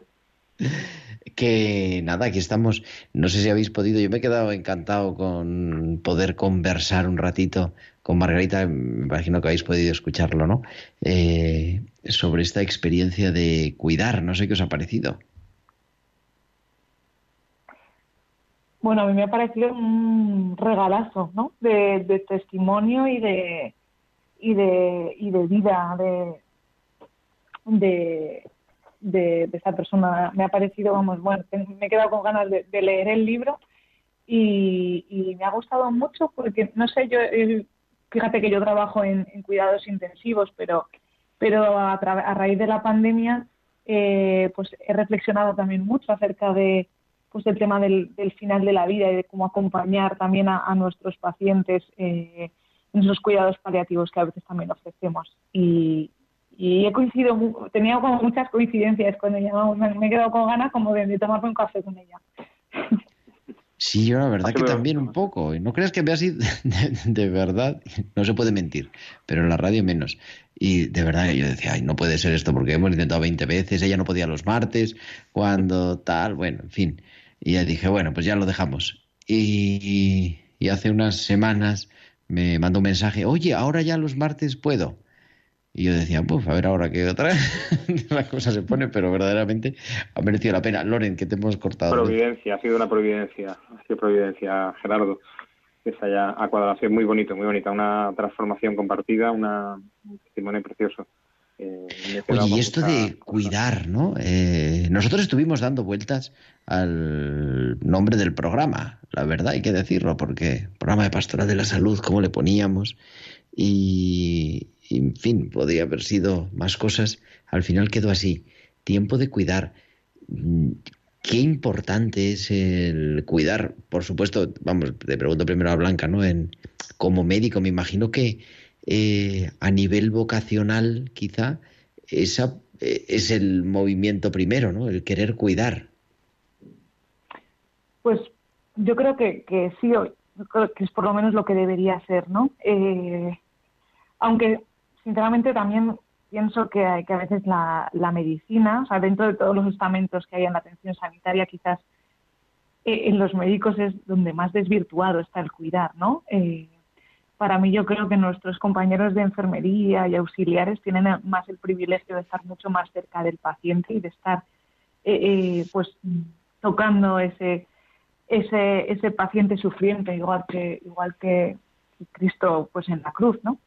Que nada, aquí estamos. No sé si habéis podido, yo me he quedado encantado con poder conversar un ratito con Margarita, me imagino que habéis podido escucharlo, ¿no? Eh, sobre esta experiencia de cuidar, no sé qué os ha parecido. Bueno, a mí me ha parecido un regalazo, ¿no? De, testimonio y de y de y de vida de, de, de esta persona. Me ha parecido, vamos, bueno, me he quedado con ganas de, de leer el libro y, y, me ha gustado mucho porque, no sé, yo, fíjate que yo trabajo en, en cuidados intensivos, pero, pero a, a raíz de la pandemia, eh, pues he reflexionado también mucho acerca de pues del tema del, del, final de la vida y de cómo acompañar también a, a nuestros pacientes eh, en esos cuidados paliativos que a veces también ofrecemos. Y, y he coincidido, tenía como muchas coincidencias con ella, vamos, me, me he quedado con ganas como de, de tomarme un café con ella. Sí, yo la verdad que también un poco. Y no creas que vea así de, de, de, verdad, no se puede mentir, pero en la radio menos. Y de verdad yo decía, ay, no puede ser esto porque hemos intentado 20 veces, ella no podía los martes, cuando tal, bueno, en fin. Y ya dije, bueno, pues ya lo dejamos. Y, y hace unas semanas me mandó un mensaje, oye, ahora ya los martes puedo. Y yo decía, pues a ver ahora qué otra [laughs] la cosa se pone, pero verdaderamente ha merecido la pena. Loren, que te hemos cortado. Providencia, ha sido una providencia, ha sido providencia, Gerardo. Esa ya ha sido muy bonito, muy bonita, una transformación compartida, una, un testimonio precioso. Eh, Oye, y esto de cuidar, ¿no? Eh, nosotros estuvimos dando vueltas al nombre del programa, la verdad hay que decirlo, porque programa de pastoral de la salud, ¿cómo le poníamos? Y, en fin, podría haber sido más cosas. Al final quedó así. Tiempo de cuidar. Qué importante es el cuidar. Por supuesto, vamos, te pregunto primero a Blanca, ¿no? En, como médico, me imagino que eh, a nivel vocacional, quizá, esa eh, es el movimiento primero, ¿no? El querer cuidar. Pues yo creo que, que sí, creo que es por lo menos lo que debería ser, ¿no? Eh, Aunque, sinceramente, también pienso que, que a veces la, medicina, o sea, dentro de todos los estamentos que hay en la atención sanitaria, quizás eh, en los médicos es donde más desvirtuado está el cuidar, ¿no? Eh, para mí yo creo que nuestros compañeros de enfermería y auxiliares tienen más el privilegio de estar mucho más cerca del paciente y de estar eh, pues tocando ese ese ese paciente sufriente igual que igual que Cristo pues en la cruz no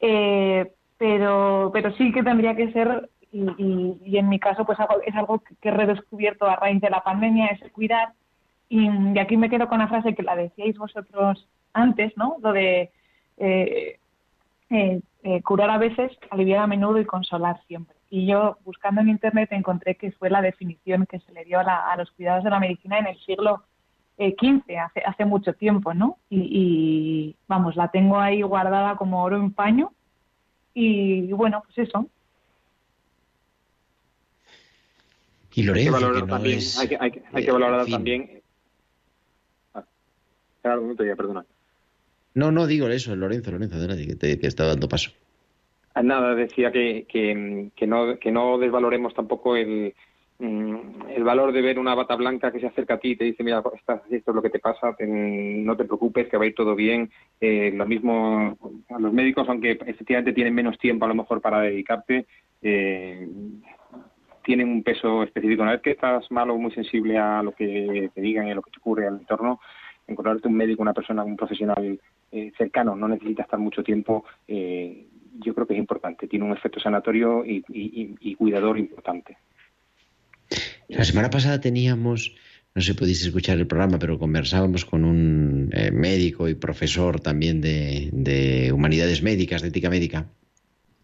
Eh, pero pero sí que tendría que ser y, y- y en mi caso pues algo- es algo que he redescubierto a raíz de la pandemia ese cuidar y, y aquí me quedo con la frase que la decíais vosotros antes no lo de eh, eh, eh, curar a veces, aliviar a menudo y consolar siempre. Y yo, buscando en Internet, encontré que fue la definición que se le dio a, la- a los cuidados de la medicina en el siglo eh, XV, hace, hace mucho tiempo, ¿no? Y, y, vamos, la tengo ahí guardada como oro en paño. Y bueno, pues eso. Y hay que Lorenzo, valorar que no también, es... hay que, hay que- hay eh, que valorar en fin. también. Ah, Gerardo, no te voy a perdonar. No, no digo eso, Lorenzo, Lorenzo, adelante, que, te, que está dando paso. Ah, Nada, decía que, que, que no, que no desvaloremos tampoco el, el valor de ver una bata blanca que se acerca a ti y te dice, mira, estás- esto es lo que te pasa, no te preocupes, que va a ir todo bien. Eh, lo mismo los médicos, aunque efectivamente tienen menos tiempo a lo mejor para dedicarte, eh, tienen un peso específico. Una vez que estás malo muy sensible a lo que te digan y a lo que te ocurre al entorno, encontrarte un médico, una persona, un profesional eh, cercano, no necesita estar mucho tiempo, eh, yo creo que es importante. Tiene un efecto sanatorio y- y- y cuidador importante. La semana pasada teníamos, no sé si pudiste escuchar el programa, pero conversábamos con un eh, médico y profesor también de, de humanidades médicas, de ética médica,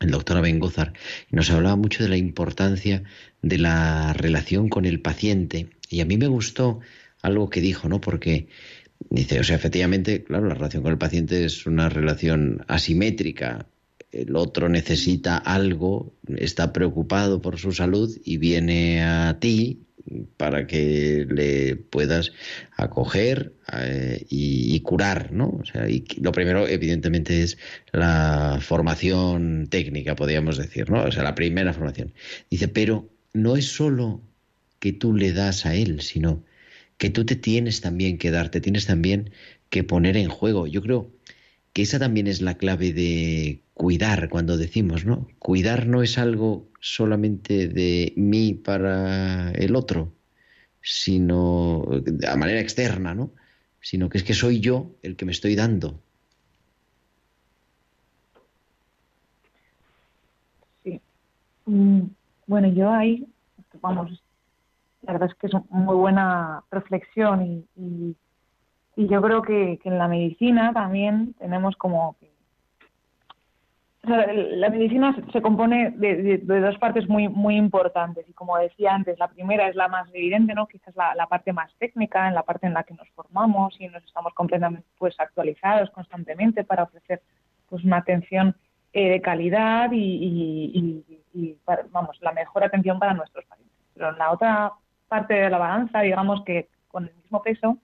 el doctor Abengozar, y nos hablaba mucho de la importancia de la relación con el paciente. Y a mí me gustó algo que dijo, ¿no? Porque dice, o sea, efectivamente, claro, la relación con el paciente es una relación asimétrica. El otro necesita algo, está preocupado por su salud y viene a ti para que le puedas acoger eh, y, curar, ¿no? O sea, y lo primero, evidentemente, es la formación técnica, podríamos decir, ¿no? O sea, la primera formación. Dice, pero no es solo que tú le das a él, sino que tú te tienes también que dar, te tienes también que poner en juego. Yo creo que esa también es la clave de cuidar cuando decimos, ¿no? Cuidar no es algo solamente de mí para el otro, sino de manera externa, ¿no? Sino que es que soy yo el que me estoy dando. Sí. Mm, Bueno, yo ahí, vamos, la verdad es que es una muy buena reflexión y, y, yo creo que, que en la medicina también tenemos como. La medicina se- compone de, de- dos partes muy muy importantes y como decía antes, la primera es la más evidente, ¿no? Quizás la, la parte más técnica, en la parte en la que nos formamos y nos estamos completamente pues actualizados constantemente para ofrecer pues una atención eh, de calidad y- y, para- vamos la mejor atención para nuestros pacientes. Pero en la otra parte de la balanza, digamos que con el mismo peso,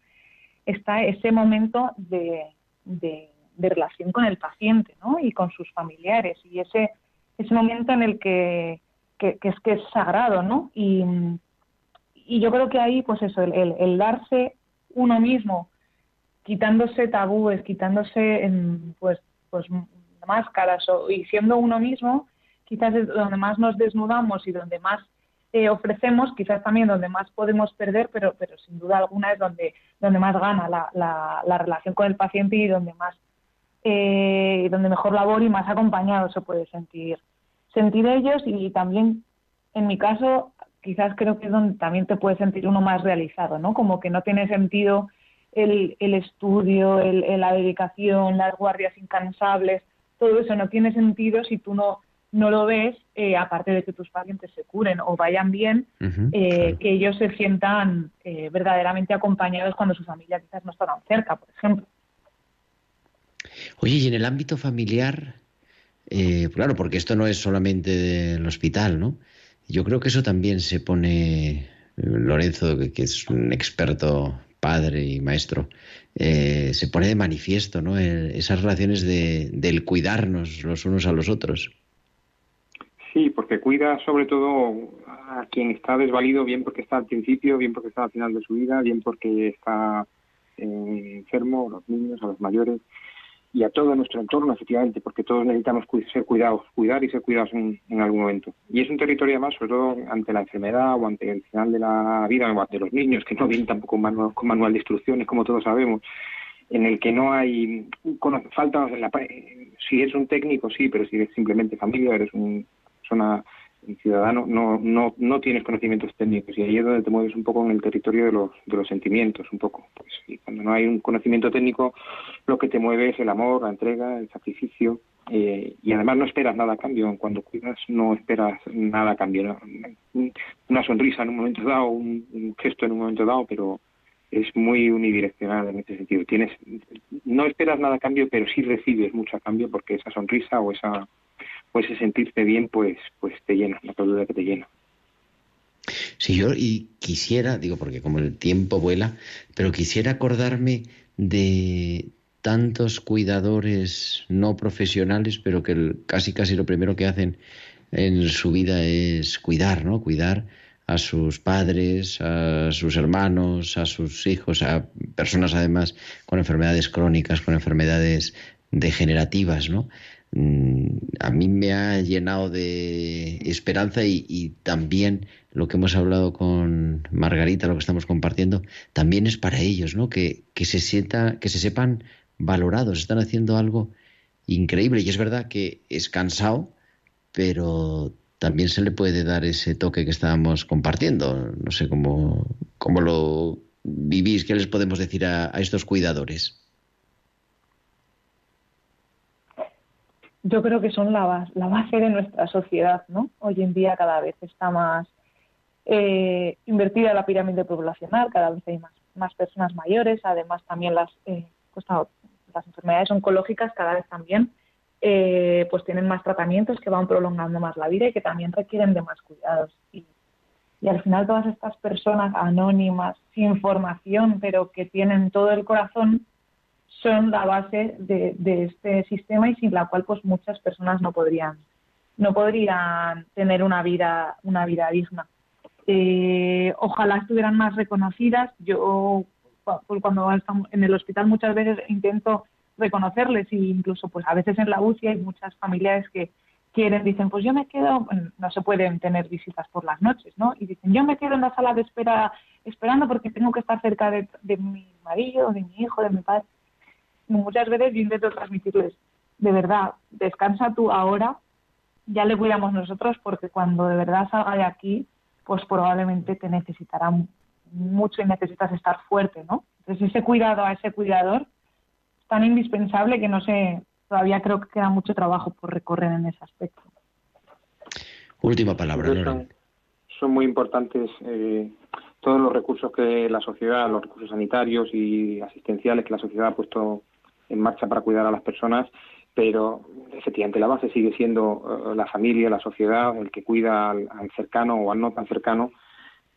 está ese momento de, de- de relación con el paciente ¿no? y con sus familiares y ese, ese momento en el que, que, es que es sagrado ¿no? y, y yo creo que ahí pues eso el, el- el darse uno mismo quitándose tabúes quitándose em, pues pues máscaras o- y siendo uno mismo quizás es donde más nos desnudamos y donde más eh, ofrecemos, quizás también donde más podemos perder, pero, pero sin duda alguna es donde, donde más gana la, la, la relación con el paciente y donde más eh, donde mejor labor y más acompañado se puede sentir sentir ellos y también en mi caso quizás creo que es donde también te puedes sentir uno más realizado, ¿no? Como que no tiene sentido el, el estudio, el, el- la dedicación, las guardias incansables, todo eso no tiene sentido si tú no, no lo ves, eh, aparte de que tus pacientes se curen o vayan bien, eh, claro. que ellos se sientan eh, verdaderamente acompañados cuando su familia quizás no está tan cerca, por ejemplo. Oye, y en el ámbito familiar, eh, claro, porque esto no es solamente del hospital, ¿no? Yo creo que eso también se pone, eh, Lorenzo, que, es un experto padre y maestro, eh, se pone de manifiesto, ¿no? Eh, esas relaciones de, del cuidarnos los unos a los otros. Sí, porque cuida sobre todo a quien está desvalido, bien porque está al principio, bien porque está al final de su vida, bien porque está eh, enfermo, los niños, a los mayores y a todo nuestro entorno, efectivamente, porque todos necesitamos ser cuidados, cuidar y ser cuidados en, en algún momento. Y es un territorio además, sobre todo ante la enfermedad o ante el final de la vida o ante los niños, que no vienen tampoco con manual, con manual de instrucciones, como todos sabemos, en el que no hay falta la, eh, si eres un técnico sí pero si eres simplemente familia eres un persona ciudadano no no no tienes conocimientos técnicos. Y ahí es donde te mueves un poco en el territorio de los de los sentimientos un poco. Pues y cuando no hay un conocimiento técnico lo que te mueve es el amor la entrega el sacrificio eh, y además no esperas nada a cambio. Cuando cuidas no esperas nada a cambio una sonrisa en un momento dado un, gesto en un momento dado pero es muy unidireccional en ese sentido. Tienes, no esperas nada a cambio, pero sí recibes mucho a cambio porque esa sonrisa o esa o ese sentirte bien, pues, pues te llena, la duda que te llena. Si yo y quisiera, digo porque como el tiempo vuela, pero quisiera acordarme de tantos cuidadores no profesionales, pero que casi casi lo primero que hacen en su vida es cuidar, ¿no? Cuidar a sus padres, a sus hermanos, a sus hijos, a personas además con enfermedades crónicas, con enfermedades degenerativas, ¿no? Mm, A mí me ha llenado de esperanza y, también lo que hemos hablado con Margarita, lo que estamos compartiendo, también es para ellos, ¿no? Que, que se sienta, que se sepan valorados, están haciendo algo increíble y es verdad que es cansado, pero también se le puede dar ese toque que estábamos compartiendo. No sé cómo, cómo lo vivís, qué les podemos decir a estos cuidadores. Yo creo que son la, bas- la base de nuestra sociedad, ¿no? Hoy en día cada vez está más eh, invertida la pirámide poblacional, cada vez hay más, más personas mayores, además también las, eh, pues, las enfermedades oncológicas cada vez también eh, pues tienen más tratamientos que van prolongando más la vida y que también requieren de más cuidados. Y, y al final todas estas personas anónimas, sin formación, pero que tienen todo el corazón, son la base de, este sistema y sin la cual pues muchas personas no podrían no podrían tener una vida una vida digna. Eh, ojalá estuvieran más reconocidas. Yo cu- cuando estamos en el hospital muchas veces intento reconocerles e incluso pues a veces en la UCI hay muchas familiares que quieren dicen pues yo me quedo no se pueden tener visitas por las noches no y dicen yo me quedo en la sala de espera esperando porque tengo que estar cerca de mi marido de mi hijo de mi padre muchas veces yo intento transmitirles, de verdad, descansa tú ahora, ya le cuidamos nosotros porque cuando de verdad salga de aquí, pues probablemente te necesitará mucho y necesitas estar fuerte, ¿no? Entonces ese cuidado a ese cuidador es tan indispensable que no sé, todavía creo que queda mucho trabajo por recorrer en ese aspecto. Última palabra, son muy importantes eh, todos los recursos que la sociedad, los recursos sanitarios y asistenciales que la sociedad ha puesto en marcha para cuidar a las personas, pero efectivamente la base sigue siendo eh, la familia, la sociedad, el que cuida al, al cercano o al no tan cercano.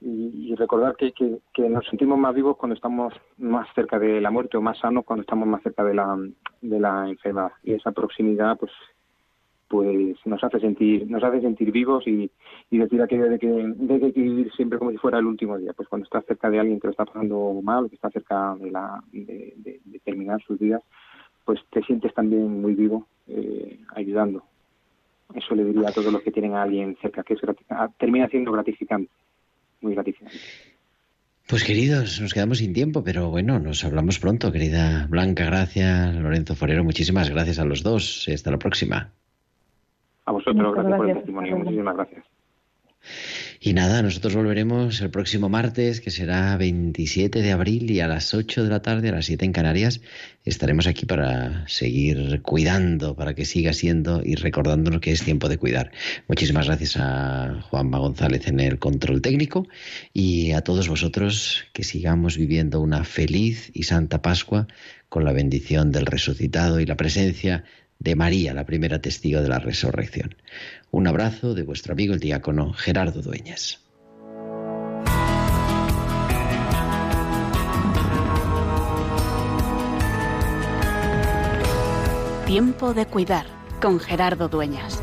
Y, y recordar que, que, que nos sentimos más vivos cuando estamos más cerca de la muerte o más sanos cuando estamos más cerca de la, de la enfermedad. Y esa proximidad pues pues nos hace sentir nos hace sentir vivos y, y decir aquello de que, de que vivir siempre como si fuera el último día pues cuando estás cerca de alguien que lo está pasando mal o que está cerca de la de, de- terminar sus días pues te sientes también muy vivo eh, ayudando eso le diría a todos los que tienen a alguien cerca que es ah, termina siendo gratificante muy gratificante Pues queridos, nos quedamos sin tiempo, pero bueno, nos hablamos pronto, querida Blanca, gracias, Lorenzo Forero, muchísimas gracias a los dos. Hasta la próxima. A vosotros Muchas gracias, por el testimonio. Muchísimas gracias. Y nada, nosotros volveremos el próximo martes, que será 27 de abril, y a las 8 de la tarde, a las 7 en Canarias, estaremos aquí para seguir cuidando, para que siga siendo y recordándonos que es tiempo de cuidar. Muchísimas gracias a Juanma González en el control técnico y a todos vosotros que sigamos viviendo una feliz y santa Pascua con la bendición del resucitado y la presencia de María, la primera testigo de la resurrección. Un abrazo de vuestro amigo el diácono Gerardo Dueñas. Tiempo de cuidar con Gerardo Dueñas.